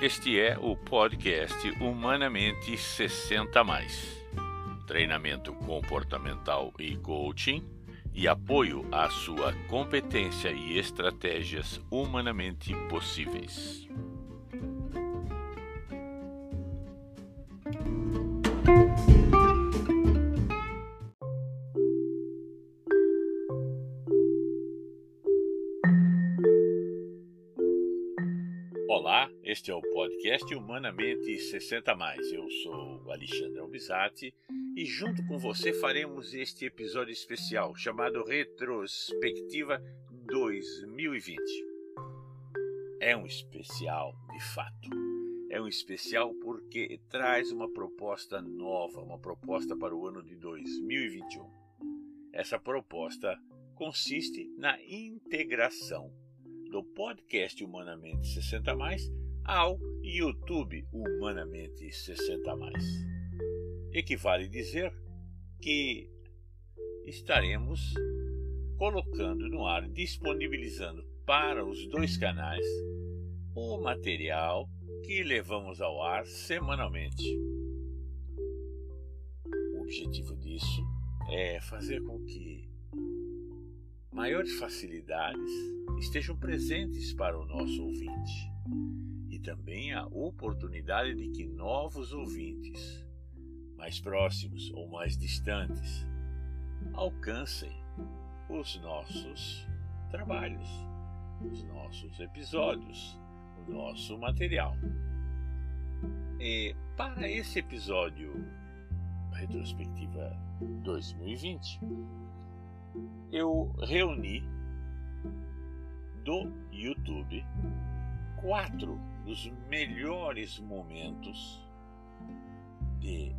Este é o podcast Humanamente 60 mais. Treinamento comportamental e coaching e apoio à sua competência e estratégias humanamente possíveis. Olá, este é o podcast Humanamente 60 Mais. Eu sou Alexandre Albizati e junto com você faremos este episódio especial chamado Retrospectiva 2020. É um especial, de fato. É um especial porque traz uma proposta nova, uma proposta para o ano de 2021. Essa proposta consiste na integração do podcast Humanamente 60 Mais ao YouTube Humanamente 60 Mais. Equivale dizer que estaremos colocando no ar, disponibilizando para os dois canais o material que levamos ao ar semanalmente. O objetivo disso é fazer com que maiores facilidades estejam presentes para o nosso ouvinte e também a oportunidade de que novos ouvintes, mais próximos ou mais distantes, alcancem os nossos trabalhos, os nossos episódios, o nosso material. E para esse episódio retrospectiva 2020, eu reuni do YouTube quatro dos melhores momentos de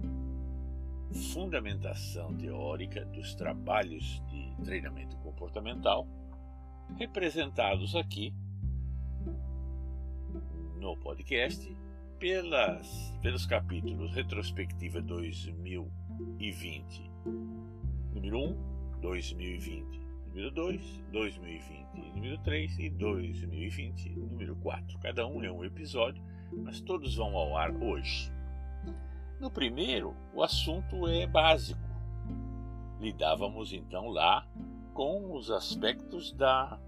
fundamentação teórica dos trabalhos de treinamento comportamental, representados aqui no podcast pelas, pelos capítulos Retrospectiva 2020, número 1, 2020, número 2, 2020, número 3 e 2020, número 4. Cada um é um episódio, mas todos vão ao ar hoje. No primeiro, o assunto é básico. Lidávamos então lá com os aspectos da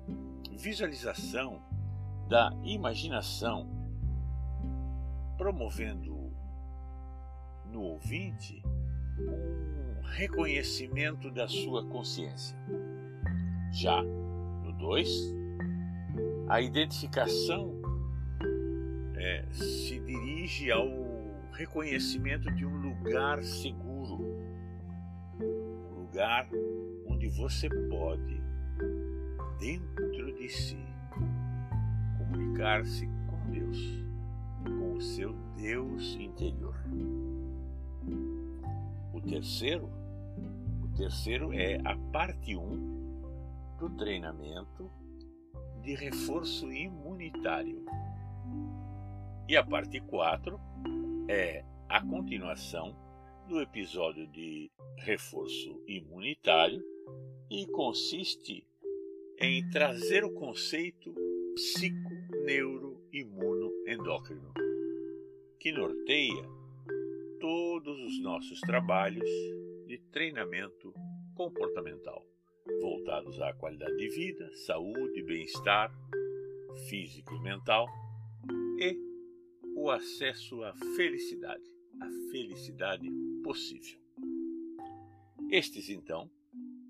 visualização, da imaginação, promovendo no ouvinte um reconhecimento da sua consciência. Já no 2, a identificação é, se dirige ao reconhecimento de um lugar seguro, um lugar onde você pode, dentro de si, comunicar-se com Deus, com o seu Deus interior. O terceiro, terceiro é a parte 1 um do treinamento de reforço imunitário. E a parte 4 é a continuação do episódio de reforço imunitário e consiste em trazer o conceito psico-neuro-imuno-endócrino, que norteia todos os nossos trabalhos de treinamento comportamental voltados à qualidade de vida, saúde, bem-estar físico e mental e o acesso à felicidade, à felicidade possível. Estes, então,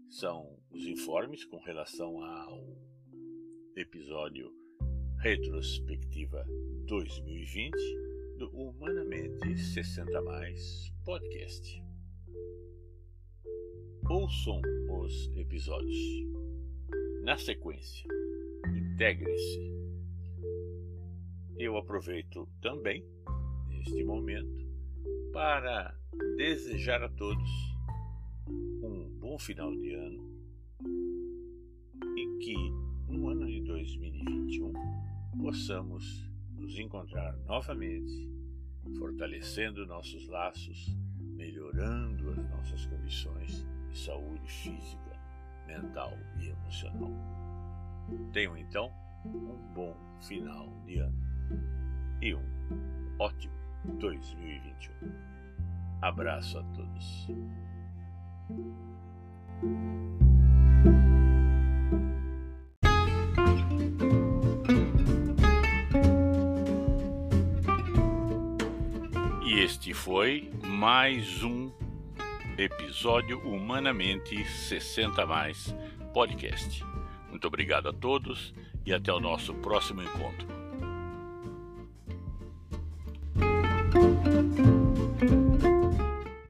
são os informes com relação ao episódio Retrospectiva 2020 do Humanamente 60 Mais Podcast ouçam os episódios. Na sequência, integre-se. Eu aproveito também este momento para desejar a todos um bom final de ano e que no ano de 2021 possamos nos encontrar novamente, fortalecendo nossos laços, melhorando as nossas condições de saúde física, mental e emocional. Tenham então um bom final de ano e um ótimo 2021. Abraço a todos. E este foi mais um episódio Humanamente 60 Mais podcast. Muito obrigado a todos e até o nosso próximo encontro.